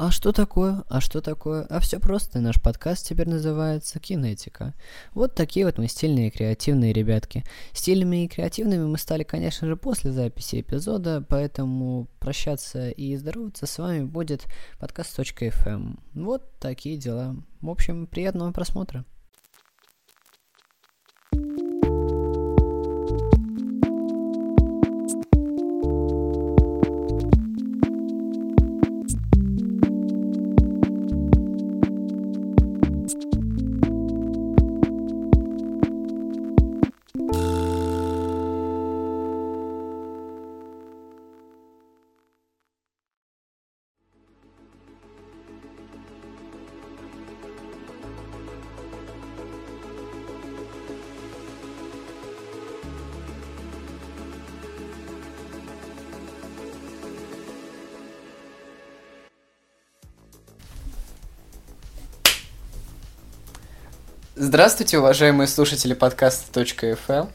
А что такое? А что такое? А все просто, наш подкаст теперь называется «Кинетика». Вот такие вот мы стильные и креативные ребятки. Стильными и креативными мы стали, конечно же, после записи эпизода, поэтому прощаться и здороваться с вами будет подкаст.фм. Вот такие дела. В общем, приятного просмотра. Здравствуйте, уважаемые слушатели подкаста .fm.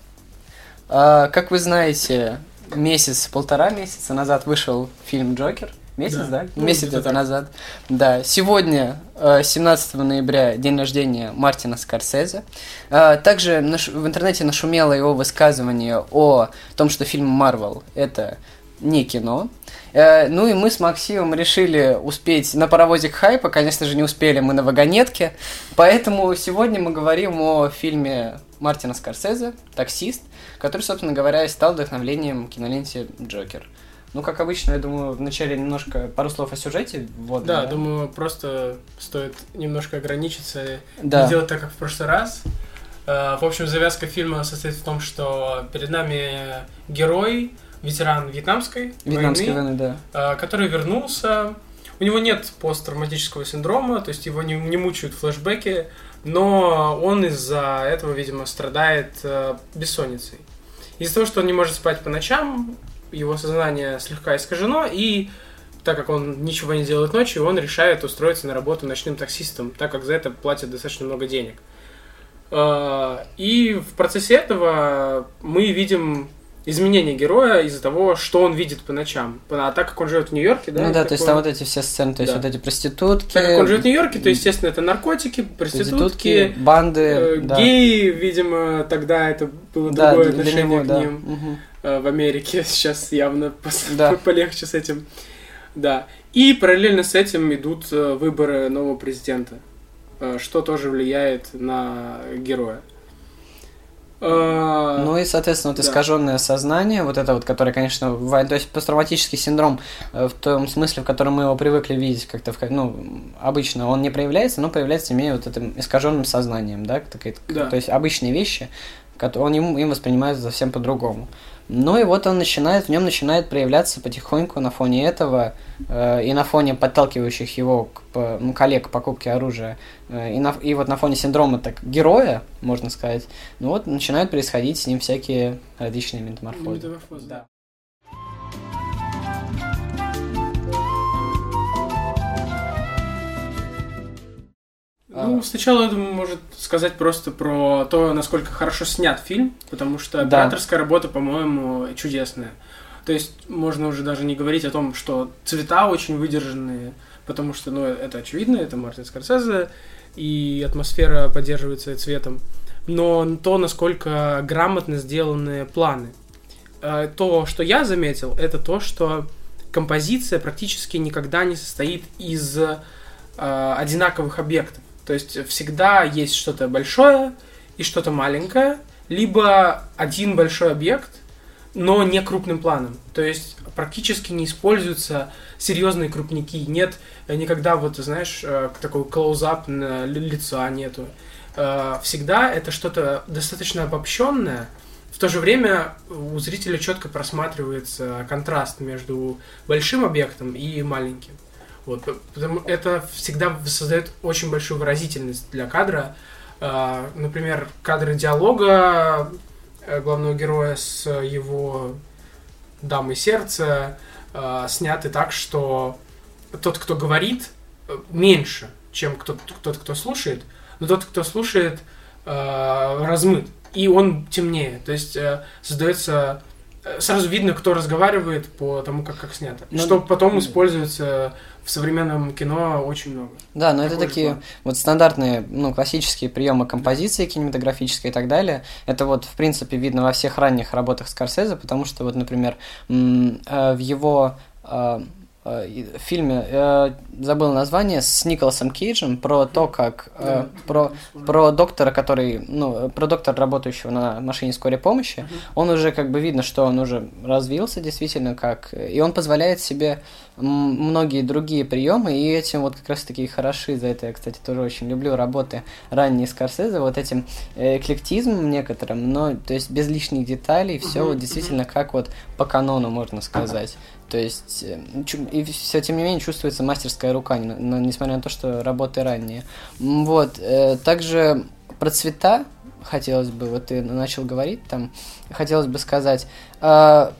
А, как вы знаете, месяц, полтора месяца назад вышел фильм «Джокер». Месяц, да? да? Ну, Месяц где-то назад. Да. Сегодня, 17 ноября, день рождения Мартина Скорсезе. А, также в интернете нашумело его высказывание о том, что фильм «Марвел» — это не кино. Э, ну и мы с Максимом решили успеть на паровозик хайпа. Конечно же, не успели мы на вагонетке. Поэтому сегодня мы говорим о фильме Мартина Скорсезе «Таксист», который, собственно говоря, стал вдохновлением киноленте «Джокер». Ну, как обычно, я думаю, вначале немножко пару слов о сюжете. Вот, да, да, думаю, просто стоит немножко ограничиться да. не делать так, как в прошлый раз. Э, в общем, завязка фильма состоит в том, что перед нами герой, ветеран вьетнамской, вьетнамской войны, войны да. который вернулся. У него нет посттравматического синдрома, то есть его не, не мучают флешбеки, но он из-за этого, видимо, страдает э, бессонницей. Из-за того, что он не может спать по ночам, его сознание слегка искажено, и так как он ничего не делает ночью, он решает устроиться на работу ночным таксистом, так как за это платят достаточно много денег. Э, и в процессе этого мы видим изменение героя из-за того, что он видит по ночам. А так как он живет в Нью-Йорке, да? Ну да, то есть там вот эти все сцены, то есть да. вот эти проститутки. Так как он живет в Нью-Йорке, то, естественно, это наркотики, проститутки, проститутки банды, э, да. геи, видимо, тогда это было да, другое отношение него, к да. ним угу. э, в Америке. Сейчас явно да. полегче с этим. Да. И параллельно с этим идут э, выборы нового президента, что тоже влияет на героя. А, ну и, соответственно, вот искаженное сознание, вот это вот, которое, конечно, то есть посттравматический синдром э, в том смысле, в котором мы его привыкли видеть как-то, ну, обычно он не проявляется, но проявляется, имея вот этим искаженным сознанием, да, да. то есть обычные вещи, которые он им, им воспринимается совсем по-другому. Ну и вот он начинает, в нем начинает проявляться потихоньку на фоне этого э, и на фоне подталкивающих его к, по, ну, коллег к покупке оружия, э, и, на, и вот на фоне синдрома так героя, можно сказать, ну вот начинают происходить с ним всякие различные метаморфозы. Метаморфозы, да. Ну, сначала, я думаю, может сказать просто про то, насколько хорошо снят фильм, потому что да. операторская работа, по-моему, чудесная. То есть можно уже даже не говорить о том, что цвета очень выдержанные, потому что, ну, это очевидно, это Мартин Скорсезе, и атмосфера поддерживается цветом. Но то, насколько грамотно сделаны планы. Э, то, что я заметил, это то, что композиция практически никогда не состоит из э, одинаковых объектов. То есть всегда есть что-то большое и что-то маленькое, либо один большой объект, но не крупным планом. То есть практически не используются серьезные крупники. Нет никогда, вот, знаешь, э, такой клоузап на лица нету. Э, всегда это что-то достаточно обобщенное. В то же время у зрителя четко просматривается контраст между большим объектом и маленьким. Вот, потому это всегда создает очень большую выразительность для кадра. А, например, кадры диалога э, главного героя с его дамой сердца а, сняты так, что тот, кто говорит, э, меньше, чем кто, тот, кто слушает, но тот, кто слушает, а, размыт, и он темнее. То есть создается э, сразу видно, кто разговаривает по тому, как, как снято. Ну, что потом используется в современном кино очень много. Да, но это такие план. вот стандартные, ну, классические приемы композиции кинематографической и так далее. Это вот, в принципе, видно во всех ранних работах Скорсезе, потому что вот, например, в его Э, в фильме, я забыл название, с Николасом Кейджем про то, как э, про, про доктора, который, ну, про доктора, работающего на машине скорой помощи, uh-huh. он уже как бы видно, что он уже развился действительно как, и он позволяет себе многие другие приемы, и этим вот как раз таки хороши за это, я, кстати, тоже очень люблю работы ранние Скорсезе, вот этим эклектизмом некоторым, но, то есть без лишних деталей, все uh-huh. вот действительно как вот по канону, можно сказать. То есть, э, и все тем не менее чувствуется мастерская рука, несмотря на то, что работы ранние. Вот, э, также про цвета хотелось бы, вот ты начал говорить там, хотелось бы сказать, э,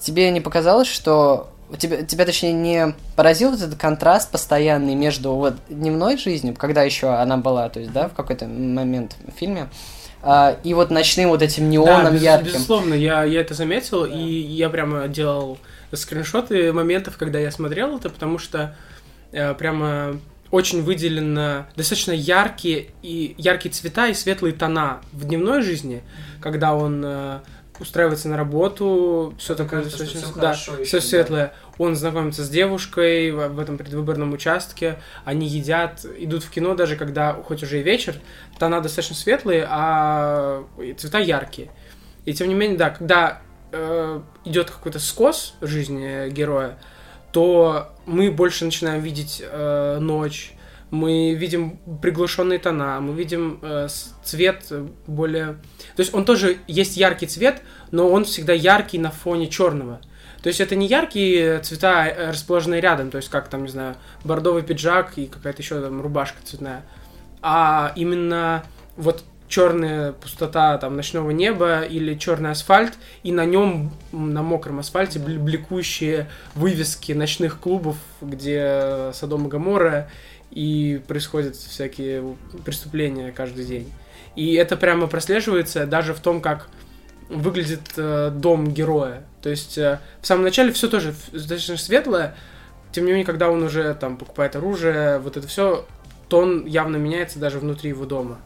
тебе не показалось, что тебя, тебя, точнее, не поразил этот контраст постоянный между вот дневной жизнью, когда еще она была, то есть, да, в какой-то момент в фильме, а, и вот ночным вот этим неоном да, без, ярким. безусловно, я, я это заметил, да. и я прямо делал скриншоты моментов, когда я смотрел это, потому что э, прямо очень выделено достаточно яркие и яркие цвета и светлые тона в дневной жизни, когда он э, устраивается на работу, все такое достаточно, все да, все светлое. Да. Он знакомится с девушкой в, в этом предвыборном участке, они едят, идут в кино даже когда хоть уже и вечер, тона достаточно светлые, а цвета яркие. И тем не менее, да, когда э, идет какой-то скос жизни героя, то мы больше начинаем видеть э, ночь, мы видим приглушенные тона, мы видим э, цвет более... То есть он тоже есть яркий цвет, но он всегда яркий на фоне черного. То есть это не яркие цвета, э, расположенные рядом, то есть как там, не знаю, бордовый пиджак и какая-то еще там рубашка цветная, а именно вот черная пустота там ночного неба или черный асфальт, и на нем, на мокром асфальте, бликующие вывески ночных клубов, где Содом и Гамора, и происходят всякие преступления каждый день. И это прямо прослеживается даже в том, как выглядит э, дом героя. То есть э, в самом начале все тоже достаточно светлое, тем не менее, когда он уже там покупает оружие, вот это все, тон явно меняется даже внутри его дома.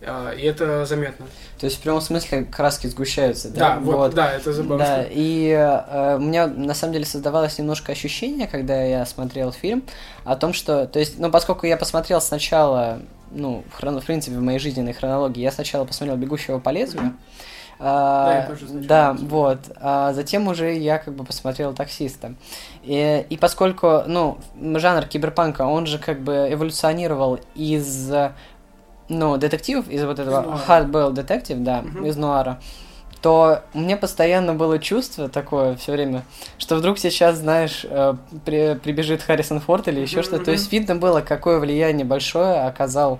А, и это заметно. То есть в прямом смысле краски сгущаются, да? Да, вот, вот. да, это забавно. Да, и э, у меня на самом деле создавалось немножко ощущение, когда я смотрел фильм, о том, что, то есть, ну, поскольку я посмотрел сначала, ну, в, хрон... в принципе, в моей жизненной хронологии, я сначала посмотрел «Бегущего по лезвию». А, да, я тоже да, вот. А затем уже я как бы посмотрел таксиста. И, и поскольку, ну, жанр киберпанка, он же как бы эволюционировал из ну, детективов, из вот этого Hardboiled Detective, да, угу. из нуара, то мне постоянно было чувство такое все время, что вдруг сейчас, знаешь, э, при, прибежит Харрисон Форд или еще mm-hmm. что-то. То есть видно было, какое влияние большое оказал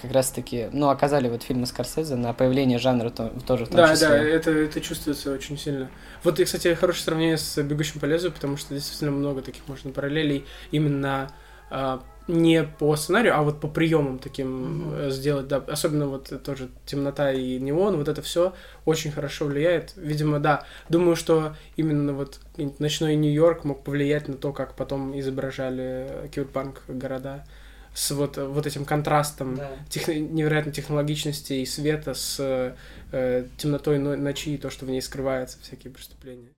как раз-таки, ну, оказали вот фильмы Скорсезе на появление жанра то, тоже в том да, числе. Да, да, это, это чувствуется очень сильно. Вот, и, кстати, хорошее сравнение с «Бегущим по лезвию», потому что действительно много таких можно параллелей именно а, не по сценарию, а вот по приемам таким mm-hmm. сделать, да, особенно вот тоже темнота и неон, вот это все очень хорошо влияет. Видимо, да, думаю, что именно вот ночной Нью-Йорк мог повлиять на то, как потом изображали киберпанк города с вот, вот этим контрастом да. тех, невероятной технологичности и света с э, темнотой ночи и то, что в ней скрывается, всякие преступления.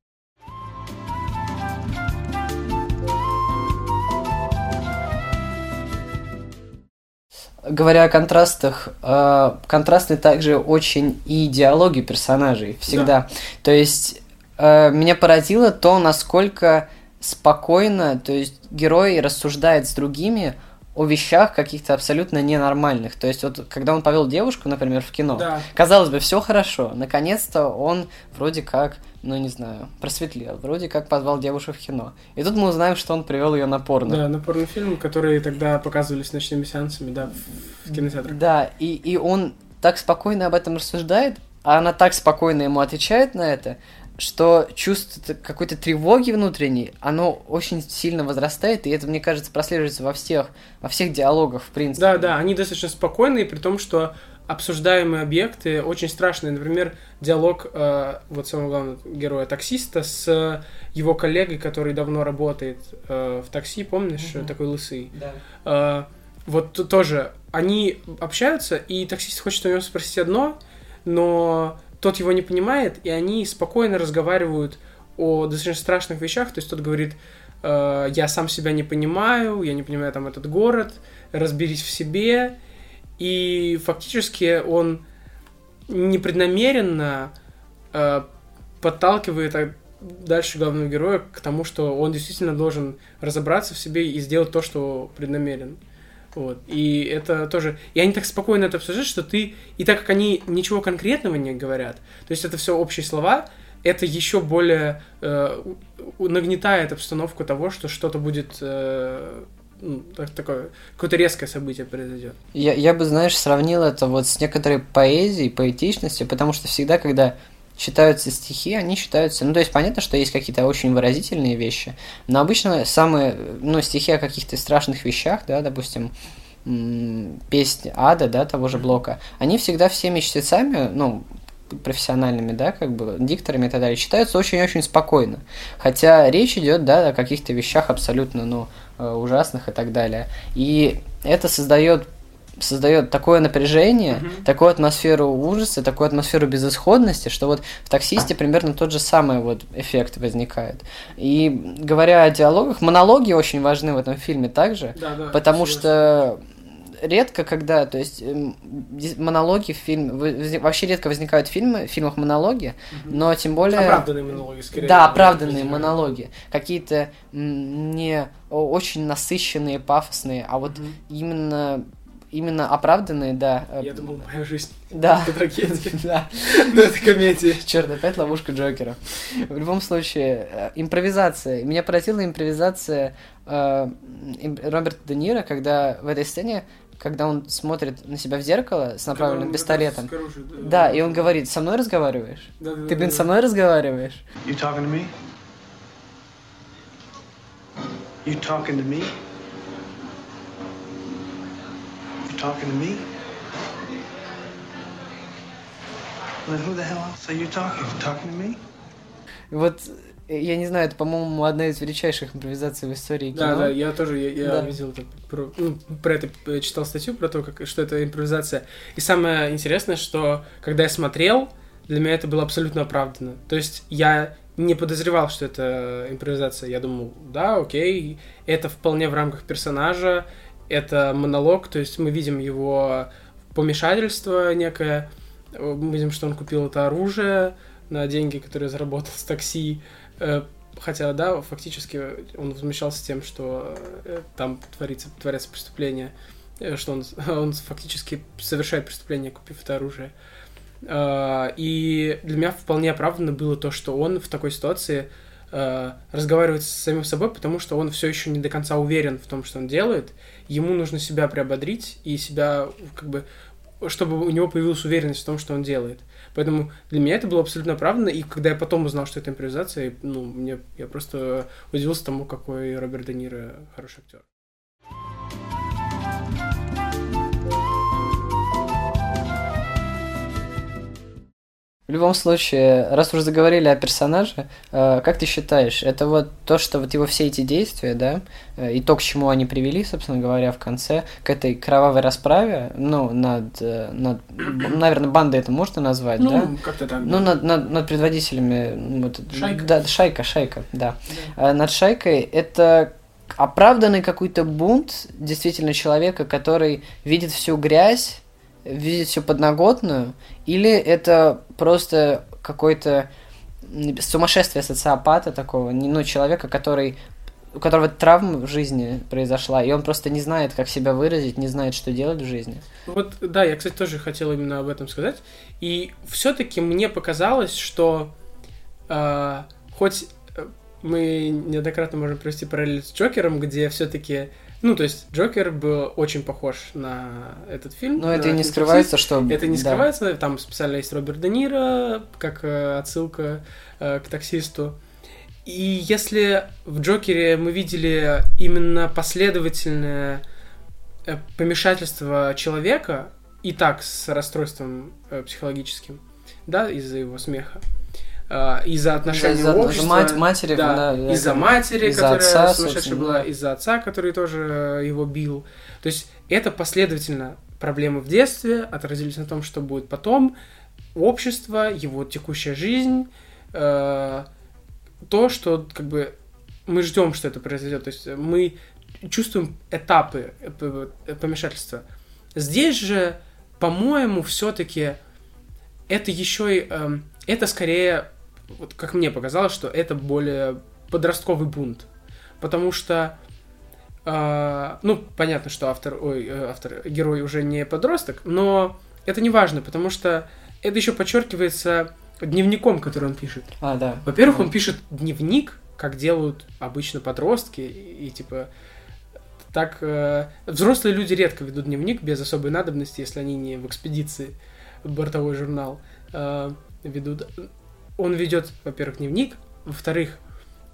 Говоря о контрастах, э, контрастны также очень и диалоги персонажей всегда. Да. То есть э, меня поразило то, насколько спокойно, то есть герой рассуждает с другими о вещах каких-то абсолютно ненормальных. То есть вот когда он повел девушку, например, в кино, да. казалось бы, все хорошо. Наконец-то он вроде как ну не знаю, просветлел. Вроде как позвал девушку в кино. И тут мы узнаем, что он привел ее на порно. Да, на порнофильм, который тогда показывались ночными сеансами, да, в кинотеатрах. Да, и, и он так спокойно об этом рассуждает, а она так спокойно ему отвечает на это, что чувство какой-то тревоги внутренней, оно очень сильно возрастает, и это, мне кажется, прослеживается во всех, во всех диалогах, в принципе. Да, да, они достаточно спокойные, при том, что обсуждаемые объекты очень страшные. Например, диалог э, вот самого главного героя таксиста с его коллегой, который давно работает э, в такси, помнишь, угу. такой лысый. Да. Э, вот тоже они общаются, и таксист хочет у него спросить одно, но тот его не понимает, и они спокойно разговаривают о достаточно страшных вещах. То есть тот говорит, э, я сам себя не понимаю, я не понимаю там этот город, разберись в себе. И фактически он непреднамеренно э, подталкивает дальше главного героя к тому, что он действительно должен разобраться в себе и сделать то, что преднамерен. Вот. И это тоже... И они так спокойно это обсуждают, что ты... И так как они ничего конкретного не говорят, то есть это все общие слова, это еще более э, нагнетает обстановку того, что что-то будет э, ну, такое, какое-то резкое событие произойдет. Я, я бы, знаешь, сравнил это вот с некоторой поэзией, поэтичностью, потому что всегда, когда считаются стихи, они считаются... Ну, то есть, понятно, что есть какие-то очень выразительные вещи, но обычно самые, ну, стихи о каких-то страшных вещах, да, допустим, песни ада, да, того же блока, они всегда всеми чтецами, ну, профессиональными, да, как бы, дикторами и так далее, читаются очень-очень спокойно. Хотя речь идет, да, о каких-то вещах абсолютно, ну, э, ужасных и так далее. И это создает создает такое напряжение, mm-hmm. такую атмосферу ужаса, такую атмосферу безысходности, что вот в таксисте примерно тот же самый вот эффект возникает. И говоря о диалогах, монологи очень важны в этом фильме также, да, да, потому что редко, когда, то есть эм, монологи в фильме, вообще редко возникают фильмы, в фильмах монологи, угу. но тем более... Оправданные монологи, скорее. Да, оправданные монологи. Какие-то не очень насыщенные, пафосные, а вот угу. именно именно оправданные, да. Э, Я думал, моя жизнь. Да. Это трагедия. Да. Ну, это комедия. Черт, опять ловушка Джокера. В любом случае, э, импровизация. Меня поразила импровизация э, Роберта Де Ниро, когда в этой сцене когда он смотрит на себя в зеркало с направленным пистолетом. Оружие, да, да, и он говорит, со мной разговариваешь? Да, да, Ты, блин, да, со мной разговариваешь? You talking to me? You talking to me? You talking to me? Then who the hell else are you talking? Talking to me? Вот я не знаю, это, по-моему, одна из величайших импровизаций в истории кино. Да, да, я тоже, я, я да. видел это, про, ну, про это, э, читал статью про то, как, что это импровизация. И самое интересное, что когда я смотрел, для меня это было абсолютно оправданно. То есть я не подозревал, что это импровизация. Я думал, да, окей, это вполне в рамках персонажа, это монолог, то есть мы видим его помешательство некое, мы видим, что он купил это оружие на деньги, которые заработал с такси, Э, хотя, да, фактически он возмущался тем, что э, там творится, творятся преступления, э, что он, он фактически совершает преступление, купив это оружие. И для меня вполне оправданно было то, что он в такой ситуации разговаривает с самим собой, потому что он все еще не до конца уверен в том, что он делает. Ему нужно себя приободрить и себя, как бы, чтобы у него появилась уверенность в том, что он делает. Поэтому для меня это было абсолютно оправданно, и когда я потом узнал, что это импровизация, ну, мне, я просто удивился тому, какой Роберт Де Ниро хороший актер. В любом случае, раз уже заговорили о персонаже, э, как ты считаешь, это вот то, что вот его все эти действия, да, э, и то, к чему они привели, собственно говоря, в конце, к этой кровавой расправе, ну, над, э, над наверное, бандой это можно назвать, ну, да? как-то так. Ну, над, над, над предводителями. Вот, шайка. Да, шайка, шайка, да. да. Над шайкой это оправданный какой-то бунт действительно человека, который видит всю грязь, видит всю подноготную, или это просто какой-то сумасшествие социопата такого, ну, человека, который у которого травма в жизни произошла, и он просто не знает, как себя выразить, не знает, что делать в жизни. Вот, да, я, кстати, тоже хотел именно об этом сказать. И все-таки мне показалось, что э, хоть э, мы неоднократно можем провести параллель с Джокером, где все-таки ну, то есть Джокер был очень похож на этот фильм. Но это и не скрывается, что... Это не скрывается, да. там специально есть Роберт Де Ниро, как э, отсылка э, к таксисту. И если в Джокере мы видели именно последовательное э, помешательство человека, и так с расстройством психологическим, да, из-за его смеха. Uh, из-за отношений из-за, общества. Мать, матери, да, да, из-за матери, из которая отца, сумасшедшая была, из-за отца, который тоже э, его бил. То есть это последовательно проблемы в детстве отразились на том, что будет потом, общество, его текущая жизнь, э, то, что как бы мы ждем, что это произойдет. То есть мы чувствуем этапы помешательства. Здесь же, по-моему, все-таки это еще и... Э, это скорее, вот как мне показалось, что это более подростковый бунт. Потому что Uh, ну, понятно, что автор, ой, э, автор, герой уже не подросток, но это не важно, потому что это еще подчеркивается дневником, который он пишет. А, да. Во-первых, он пишет дневник, как делают обычно подростки, и, и типа так э, взрослые люди редко ведут дневник без особой надобности, если они не в экспедиции бортовой журнал э, ведут. Он ведет, во-первых, дневник, во-вторых,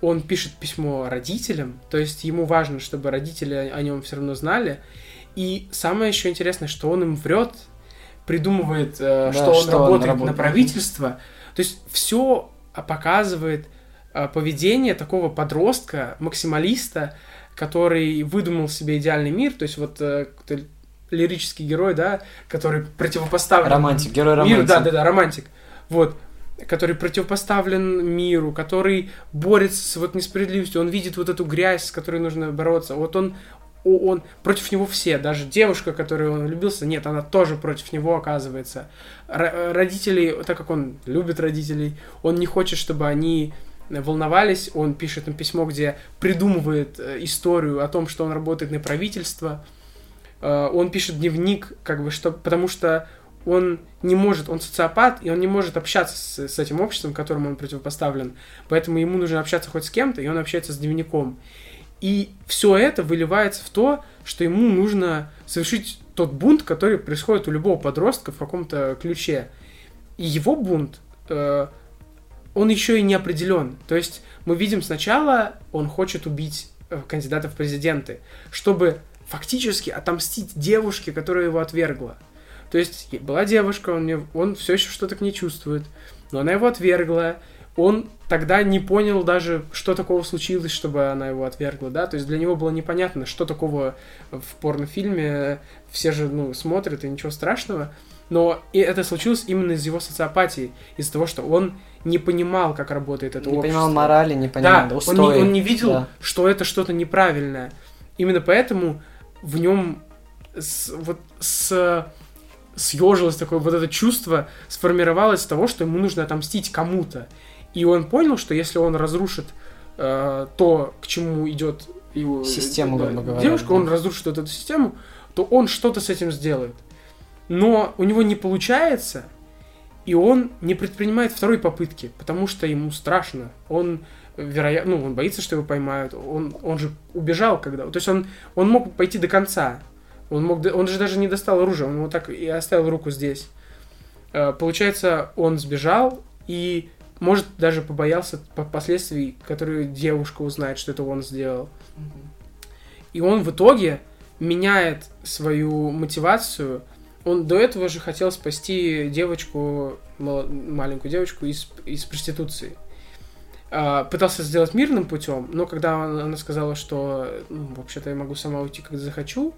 он пишет письмо родителям, то есть ему важно, чтобы родители о нем все равно знали. И самое еще интересное, что он им врет, придумывает, э, да, что он что работает он работает на правительство. То есть все показывает э, поведение такого подростка, максималиста, который выдумал себе идеальный мир. То есть вот э, лирический герой, да, который противопоставлен романтик, герой романтик. Миру, да, да, да, романтик. Вот который противопоставлен миру, который борется с вот несправедливостью, он видит вот эту грязь, с которой нужно бороться. Вот он, он против него все, даже девушка, которой он влюбился, нет, она тоже против него оказывается. Р- родители, так как он любит родителей, он не хочет, чтобы они волновались, он пишет им письмо, где придумывает э, историю о том, что он работает на правительство. Э, он пишет дневник, как бы, что, потому что он не может, он социопат, и он не может общаться с, с этим обществом, которому он противопоставлен. Поэтому ему нужно общаться хоть с кем-то, и он общается с дневником. И все это выливается в то, что ему нужно совершить тот бунт, который происходит у любого подростка в каком-то ключе. И его бунт, э, он еще и не определен. То есть мы видим сначала, он хочет убить э, кандидата в президенты, чтобы фактически отомстить девушке, которая его отвергла. То есть была девушка, он, мне, он все еще что-то к ней чувствует, но она его отвергла. Он тогда не понял даже, что такого случилось, чтобы она его отвергла, да, то есть для него было непонятно, что такого в порнофильме, все же, ну, смотрят, и ничего страшного, но и это случилось именно из его социопатии, из-за того, что он не понимал, как работает это не общество. Не понимал морали, не понимал да, устои. Он не, он не видел, да. что это что-то неправильное. Именно поэтому в нем с, вот с съежилось такое вот это чувство, сформировалось с того, что ему нужно отомстить кому-то. И он понял, что если он разрушит э, то, к чему идет его систему, да, говоря, девушка, да. он разрушит вот эту систему, то он что-то с этим сделает. Но у него не получается, и он не предпринимает второй попытки, потому что ему страшно. Он вероятно, ну, он боится, что его поймают. Он, он же убежал когда. То есть он, он мог пойти до конца. Он, мог, он же даже не достал оружие, он вот так и оставил руку здесь. Э, получается, он сбежал и, может, даже побоялся последствий, которые девушка узнает, что это он сделал. И он в итоге меняет свою мотивацию. Он до этого же хотел спасти девочку, маленькую девочку из, из проституции. А, пытался сделать мирным путем, но когда она сказала, что ну, вообще-то я могу сама уйти, когда захочу, Э,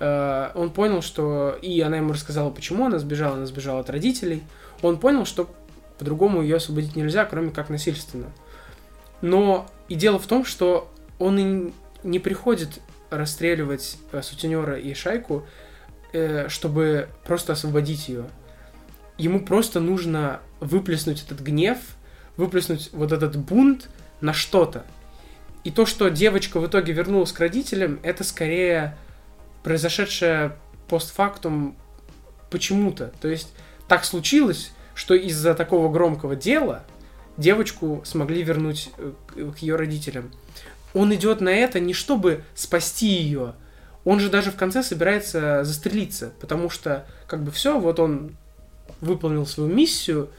он понял, что... И она ему рассказала, почему она сбежала. Она сбежала от родителей. Он понял, что по-другому ее освободить нельзя, кроме как насильственно. Но и дело в том, что он и не приходит расстреливать э, сутенера и шайку, э, чтобы просто освободить ее. Ему просто нужно выплеснуть этот гнев, выплеснуть вот этот бунт на что-то. И то, что девочка в итоге вернулась к родителям, это скорее произошедшее постфактум почему-то. То есть так случилось, что из-за такого громкого дела девочку смогли вернуть э, к ее родителям. Он идет на это не чтобы спасти ее, он же даже в конце собирается застрелиться, потому что как бы все, вот он выполнил свою миссию,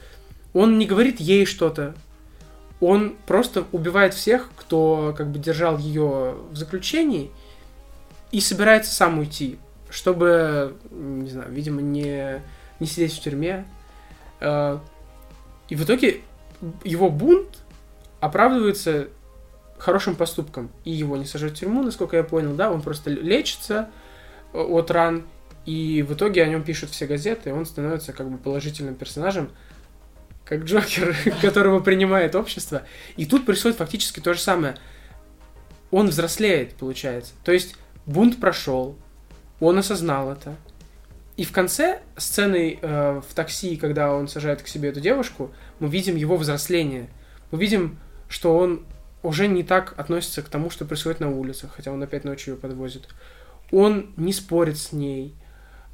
он не говорит ей что-то, он просто убивает всех, кто как бы держал ее в заключении, и собирается сам уйти. чтобы, не знаю, видимо, не, не сидеть в тюрьме. Э, и в итоге его бунт оправдывается хорошим поступком. И его не сажают в тюрьму, насколько я понял, да, он просто лечится от ран, и в итоге о нем пишут все газеты, и он становится как бы положительным персонажем, как Джокер, которого принимает общество. И тут происходит фактически то же самое. Он взрослеет, получается. То есть бунт прошел, он осознал это. И в конце сцены э, в такси, когда он сажает к себе эту девушку, мы видим его взросление. Мы видим, что он уже не так относится к тому, что происходит на улицах, хотя он опять ночью ее подвозит. Он не спорит с ней,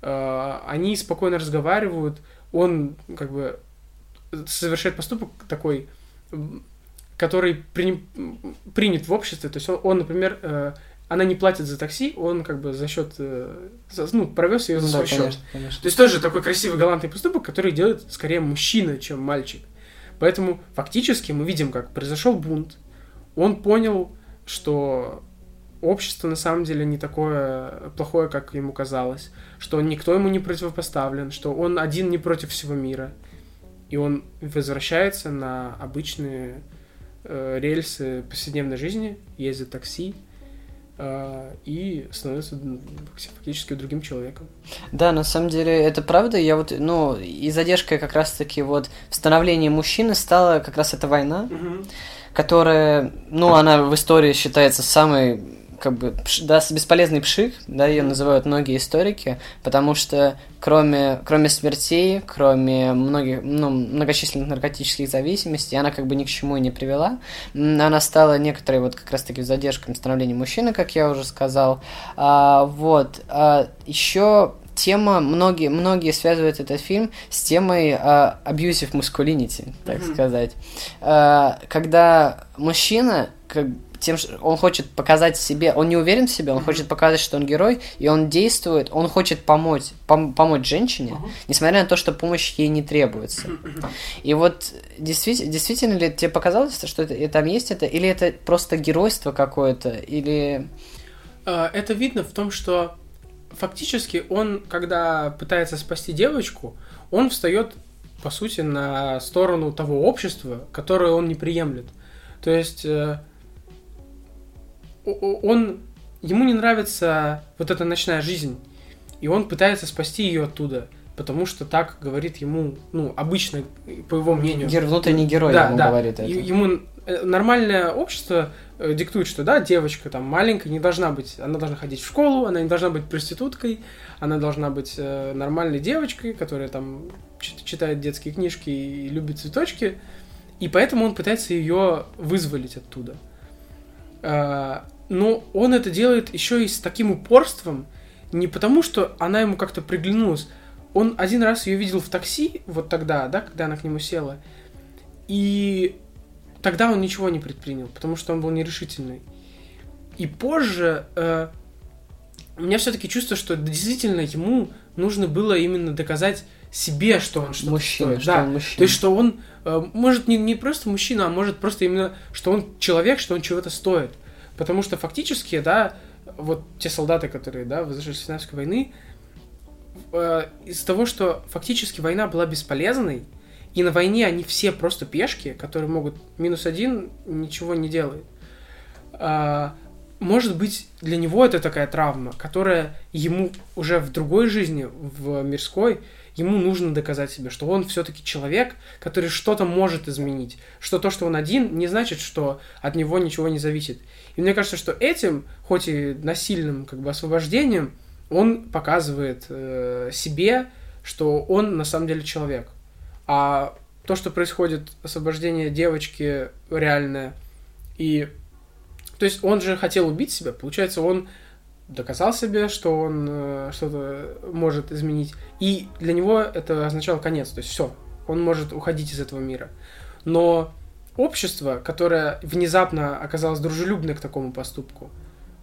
э, они спокойно разговаривают, он как бы совершает поступок такой, который при, принят в обществе. То есть он, он например, э, она не платит за такси, он как бы за счет, э, ну, провез ее за свой да, счет. Конечно, конечно. То есть тоже такой красивый галантный поступок, который делает скорее мужчина, чем мальчик. Поэтому фактически мы видим, как произошел бунт. Он понял, что общество на самом деле не такое плохое, как ему казалось, что никто ему не противопоставлен, что он один не против всего мира. И он возвращается на обычные э, рельсы повседневной жизни, ездит такси, и становится фактически другим человеком. Да, на самом деле это правда. Я вот, ну, и задержкой как раз-таки вот в становлении мужчины стала как раз эта война, угу. которая, ну, она в истории считается самой как бы да, бесполезный пшик, да, ее называют многие историки, потому что кроме, кроме смертей, кроме многих, ну, многочисленных наркотических зависимостей, она как бы ни к чему и не привела. Она стала некоторой вот как раз-таки задержкой становления мужчины, как я уже сказал. А, вот. А, еще тема, многие, многие связывают этот фильм с темой uh, abusive masculinity, так mm-hmm. сказать. Uh, когда мужчина, как тем, что он хочет показать себе, он не уверен в себе, он mm-hmm. хочет показать, что он герой, и он действует, он хочет помочь, пом- помочь женщине, mm-hmm. несмотря на то, что помощь ей не требуется. Mm-hmm. И вот действительно, действительно ли тебе показалось, что это, это, там есть это, или это просто геройство какое-то, или... А, это видно в том, что фактически он, когда пытается спасти девочку, он встает, по сути, на сторону того общества, которое он не приемлет. То есть э, он, ему не нравится вот эта ночная жизнь, и он пытается спасти ее оттуда, потому что так говорит ему, ну, обычно, по его мнению. Гер, внутренний герой да, ему да. говорит это. Ему э, нормальное общество э, диктует, что да, девочка там маленькая не должна быть, она должна ходить в школу, она не должна быть проституткой, она должна быть э, нормальной девочкой, которая там читает детские книжки и любит цветочки, и поэтому он пытается ее вызволить оттуда. Но он это делает еще и с таким упорством, не потому что она ему как-то приглянулась. Он один раз ее видел в такси, вот тогда, да, когда она к нему села, и тогда он ничего не предпринял, потому что он был нерешительный. И позже э, у меня все-таки чувство, что действительно ему нужно было именно доказать себе, что он что-то мужчина, стоит. Что да. он мужчина. То есть, что он э, может не, не просто мужчина, а может просто именно, что он человек, что он чего-то стоит. Потому что фактически, да, вот те солдаты, которые, да, возвращались с Вьетнамской войны, э, из-за того, что фактически война была бесполезной, и на войне они все просто пешки, которые могут минус один ничего не делают. Э, может быть, для него это такая травма, которая ему уже в другой жизни, в мирской, ему нужно доказать себе, что он все-таки человек, который что-то может изменить. Что то, что он один, не значит, что от него ничего не зависит. И мне кажется, что этим, хоть и насильным как бы освобождением, он показывает э, себе, что он на самом деле человек. А то, что происходит освобождение девочки реальное, и то есть он же хотел убить себя, получается, он доказал себе, что он э, что-то может изменить. И для него это означало конец. То есть все, он может уходить из этого мира. Но общество, которое внезапно оказалось дружелюбно к такому поступку,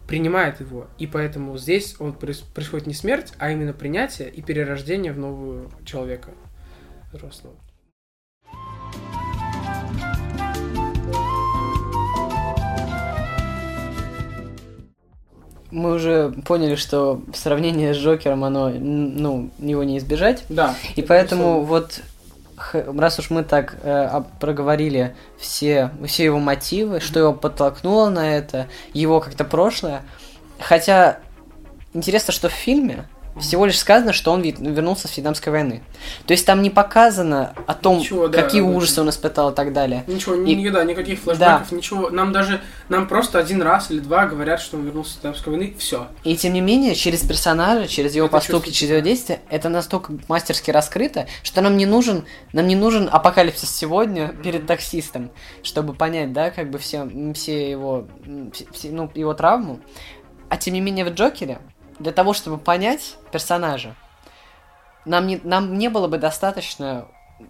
принимает его. И поэтому здесь он происходит не смерть, а именно принятие и перерождение в нового человека взрослого. Мы уже поняли, что сравнение с Джокером, оно, ну, его не избежать. Да. И поэтому вот раз уж мы так э, проговорили все, все его мотивы, что его подтолкнуло на это, его как-то прошлое, хотя интересно, что в фильме всего лишь сказано, что он вернулся с Вьетнамской войны. То есть там не показано о том, ничего, да, какие да, ужасы он испытал и так далее. Ничего, и, ни, да, никаких флешбеков, да. ничего. Нам даже, нам просто один раз или два говорят, что он вернулся с Вьетнамской войны, все. И тем не менее, через персонажа, через его это поступки, через его действия, это настолько мастерски раскрыто, что нам не нужен, нам не нужен апокалипсис сегодня перед таксистом, чтобы понять, да, как бы все, все его, все, ну, его травму. А тем не менее в Джокере для того, чтобы понять персонажа, нам не, нам не было бы достаточно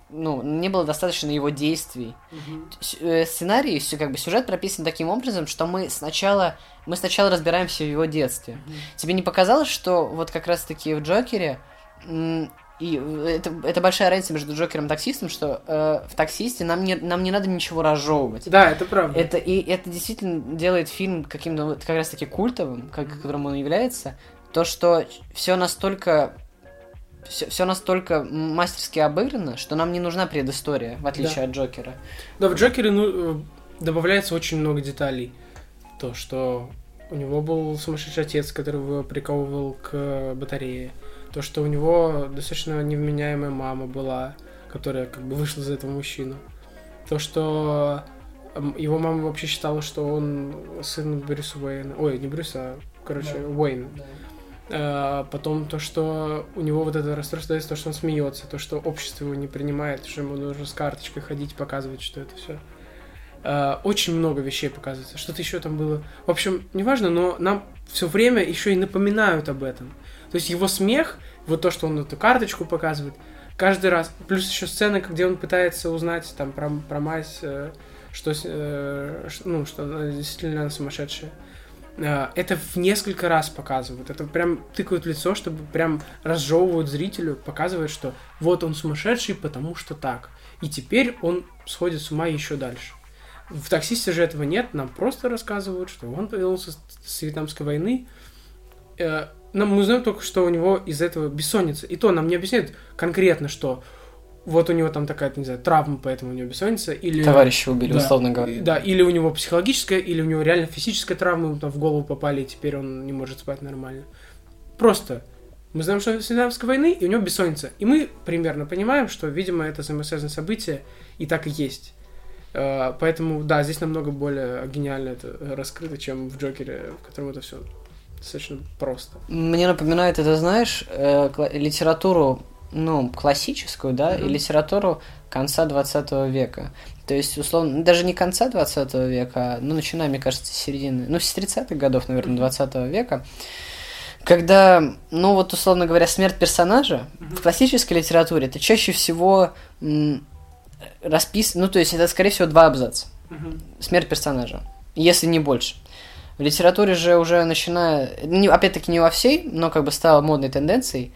ну, не было достаточно его действий. Mm-hmm. Сценарий, все, как бы сюжет прописан таким образом, что мы сначала, мы сначала разбираемся в его детстве. Mm-hmm. Тебе не показалось, что вот как раз-таки в Джокере и это, это большая разница между Джокером и таксистом, что э, в таксисте нам не, нам не надо ничего разжевывать. Да, это правда. Это, и это действительно делает фильм каким-то как раз таки культовым, как, которым он является. То, что все настолько все, все настолько мастерски обыграно, что нам не нужна предыстория, в отличие да. от Джокера. Да, в Джокере ну, э, добавляется очень много деталей. То, что у него был сумасшедший отец, который его приковывал к батарее то, что у него достаточно невменяемая мама была, которая как бы вышла за этого мужчину. То, что его мама вообще считала, что он сын Брюса Уэйна. Ой, не Брюса, а, короче, да. Уэйн. Да. А, потом то, что у него вот это расстройство, то, что он смеется, то, что общество его не принимает, что ему нужно с карточкой ходить, показывать, что это все. А, очень много вещей показывается. Что-то еще там было. В общем, неважно, но нам все время еще и напоминают об этом. То есть его смех, вот то, что он эту карточку показывает, каждый раз. Плюс еще сцены, где он пытается узнать там про, про мать, э, что, э, ну, что она действительно сумасшедшая. Э, это в несколько раз показывают. Это прям тыкают лицо, чтобы прям разжевывают зрителю, показывают, что вот он сумасшедший, потому что так. И теперь он сходит с ума еще дальше. В таксисте же этого нет, нам просто рассказывают, что он появился с Вьетнамской войны, нам мы знаем только, что у него из этого бессонница. И то нам не объясняют конкретно, что вот у него там такая, не знаю, травма, поэтому у него бессонница, или... Товарища убили, да, условно говоря. Да, или у него психологическая, или у него реально физическая травма, ему там в голову попали, и теперь он не может спать нормально. Просто мы знаем, что с Вьетнамской войны, и у него бессонница. И мы примерно понимаем, что, видимо, это взаимосвязанное событие, и так и есть. Э, поэтому, да, здесь намного более гениально это раскрыто, чем в Джокере, в котором это все достаточно просто. Мне напоминает это, знаешь, э, литературу, ну, классическую, да, mm-hmm. и литературу конца 20 века. То есть, условно, даже не конца 20 века, а, ну, начиная, мне кажется, с середины, ну, с 30-х годов, наверное, 20 века, когда, ну, вот, условно говоря, смерть персонажа mm-hmm. в классической литературе это чаще всего м, распис... ну, то есть, это, скорее всего, два абзаца. Mm-hmm. Смерть персонажа, если не больше. В литературе же уже начиная, не, опять-таки не во всей, но как бы стало модной тенденцией,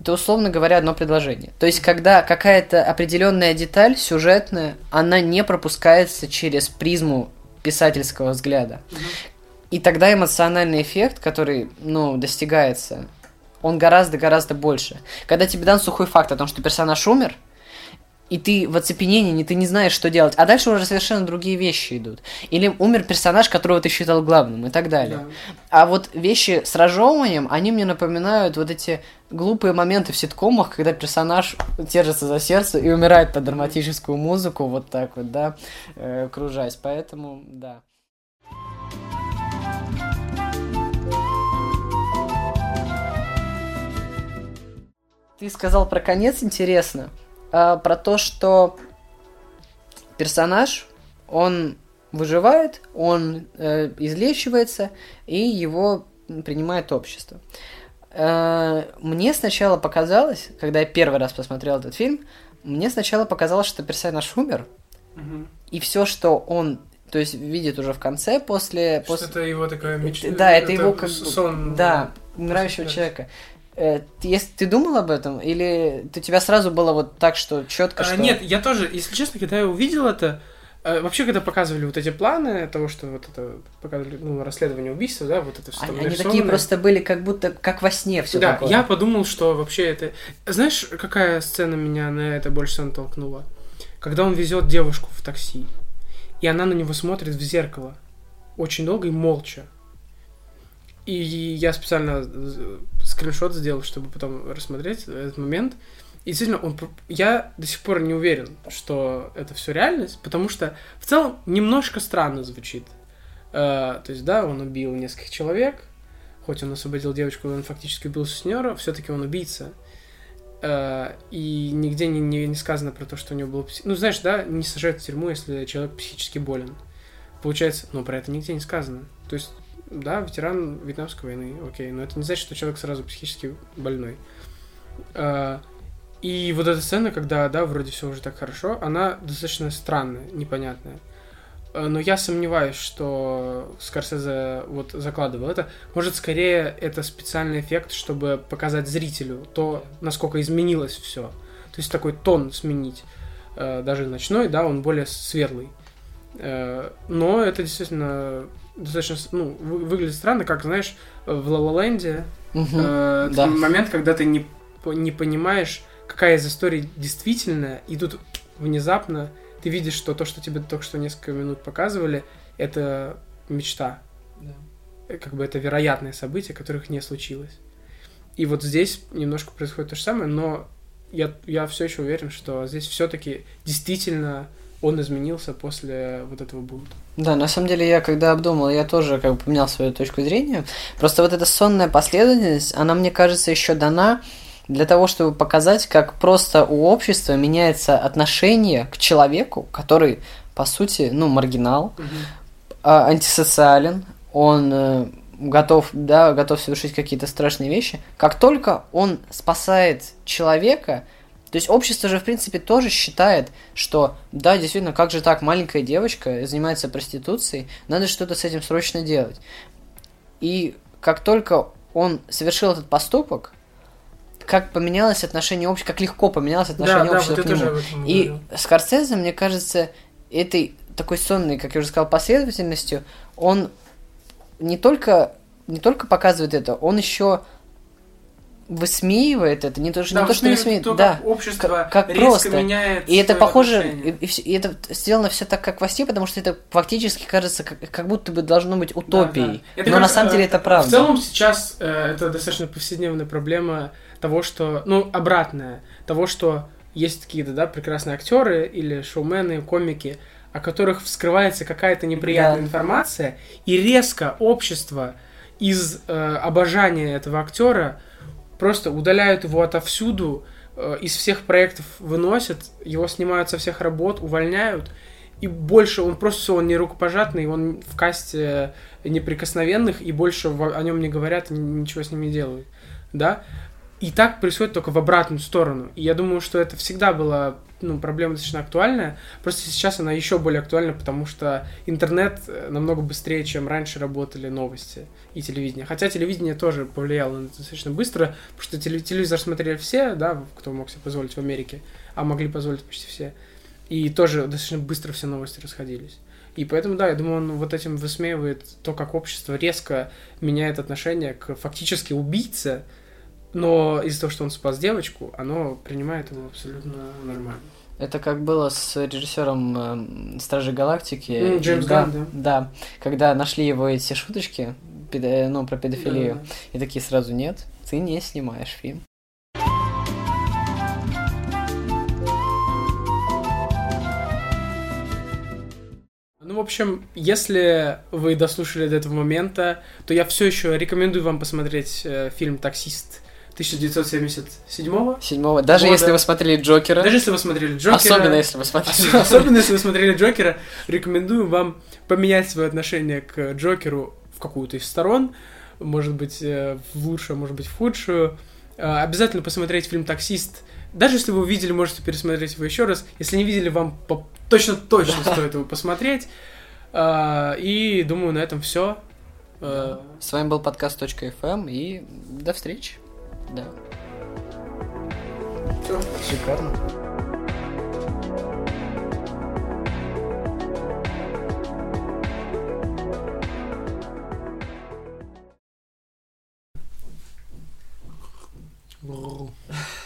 это, условно говоря, одно предложение. То есть, когда какая-то определенная деталь сюжетная, она не пропускается через призму писательского взгляда. И тогда эмоциональный эффект, который, ну, достигается, он гораздо-гораздо больше. Когда тебе дан сухой факт о том, что персонаж умер, и ты в оцепенении, ты не знаешь, что делать. А дальше уже совершенно другие вещи идут. Или умер персонаж, которого ты считал главным, и так далее. Да. А вот вещи с разжевыванием, они мне напоминают вот эти глупые моменты в ситкомах, когда персонаж держится за сердце и умирает под драматическую музыку, вот так вот, да, э, кружась. Поэтому, да. Ты сказал про конец, интересно э, про то, что персонаж, он выживает, он э, излечивается, и его принимает общество. Э, мне сначала показалось, когда я первый раз посмотрел этот фильм, мне сначала показалось, что персонаж умер, угу. и все, что он то есть видит уже в конце после... Что после... это его такая мечта. Да, это, это его как... сон. Да, умирающего человека. Э, если ты думал об этом, или у тебя сразу было вот так, что четко, а, что... Нет, я тоже, если честно, когда я увидел это, Э, вообще, когда показывали вот эти планы того, что вот это показывали, ну, расследование убийства, да, вот это все Они, они такие просто были, как будто, как во сне все Да, такое. я подумал, что вообще это... Знаешь, какая сцена меня на это больше всего натолкнула? Когда он везет девушку в такси, и она на него смотрит в зеркало. Очень долго и молча. И я специально скриншот сделал, чтобы потом рассмотреть этот момент. И действительно, он, я до сих пор не уверен, что это все реальность, потому что в целом немножко странно звучит. Э, то есть, да, он убил нескольких человек, хоть он освободил девочку, он фактически убил сутенера, все-таки он убийца. Э, и нигде не, не, не сказано про то, что у него было... Ну, знаешь, да, не сажают в тюрьму, если человек психически болен. Получается, но про это нигде не сказано. То есть, да, ветеран Вьетнамской войны, окей, но это не значит, что человек сразу психически больной. Э, и вот эта сцена, когда, да, вроде все уже так хорошо, она достаточно странная, непонятная. Э, но я сомневаюсь, что Скорсезе вот закладывал это. Может, скорее это специальный эффект, чтобы показать зрителю то, насколько изменилось все. То есть такой тон сменить. Э, даже ночной, да, он более светлый. Но это действительно достаточно, ну, выглядит странно, как, знаешь, в Ла Ленде угу, э, да. момент, когда ты не, не понимаешь, какая из историй действительная, и тут внезапно ты видишь, что то, что тебе только что несколько минут показывали, это мечта. Да. Как бы это вероятное событие, которых не случилось. И вот здесь немножко происходит то же самое, но я, я все еще уверен, что здесь все-таки действительно он изменился после вот этого бунта. Да, на самом деле я когда обдумал, я тоже как бы поменял свою точку зрения. Просто вот эта сонная последовательность, она мне кажется еще дана для того, чтобы показать, как просто у общества меняется отношение к человеку, который, по сути, ну, маргинал, угу. антисоциален, он э, готов, да, готов совершить какие-то страшные вещи. Как только он спасает человека, то есть общество же, в принципе, тоже считает, что, да, действительно, как же так, маленькая девочка занимается проституцией, надо что-то с этим срочно делать. И как только он совершил этот поступок, как поменялось отношение общества, как легко поменялось отношение да, общества да, вот к нему. И говорил. Скорсезе, мне кажется, этой такой сонной, как я уже сказал, последовательностью, он не только, не только показывает это, он еще высмеивает это, не то, что, да, не то, что высмеивает, то, да, общество как, как резко просто. меняет И это похоже, и, и, и это сделано все так, как во сне, потому что это фактически кажется, как, как будто бы должно быть утопией. Да, да. Но как, на самом деле это правда. В целом сейчас э, это достаточно повседневная проблема того, что, ну, обратное, того, что есть какие-то, да, прекрасные актеры или шоумены, комики, о которых вскрывается какая-то неприятная да. информация, и резко общество из э, обожания этого актера просто удаляют его отовсюду, э, из всех проектов выносят, его снимают со всех работ, увольняют, и больше он просто все, он не рукопожатный, он в касте неприкосновенных, и больше о нем не говорят, ничего с ним не делают, да, и так происходит только в обратную сторону. И я думаю, что это всегда была ну, проблема достаточно актуальная. Просто сейчас она еще более актуальна, потому что интернет э, намного быстрее, чем раньше работали новости и телевидение. Хотя телевидение тоже повлияло достаточно быстро, потому что телевизор смотрели все, да, кто мог себе позволить в Америке, а могли позволить почти все. И тоже достаточно быстро все новости расходились. И поэтому, да, я думаю, он вот этим высмеивает то, как общество резко меняет отношение к фактически убийце, но из-за того, что он спас девочку, оно принимает его абсолютно нормально. Это как было с режиссером э, Стражи Галактики. Mm, Джеймс Ганн, да. Да, когда нашли его эти шуточки, педо, ну, про педофилию, да. и такие сразу нет, ты не снимаешь фильм. Ну, в общем, если вы дослушали до этого момента, то я все еще рекомендую вам посмотреть э, фильм «Таксист» 1977 Седьмого. Даже года. если вы смотрели Джокера. Даже если вы смотрели Джокера. Особенно если вы смотрели. Особенно если вы смотрели Джокера. Рекомендую вам поменять свое отношение к Джокеру в какую-то из сторон. Может быть, э, в лучшую, может быть, в худшую. Э, обязательно посмотреть фильм «Таксист». Даже если вы увидели, можете пересмотреть его еще раз. Если не видели, вам точно-точно стоит его посмотреть. Э, и думаю, на этом все. С вами был подкаст .fm и до встречи. Да. Все, шикарно. Brrr.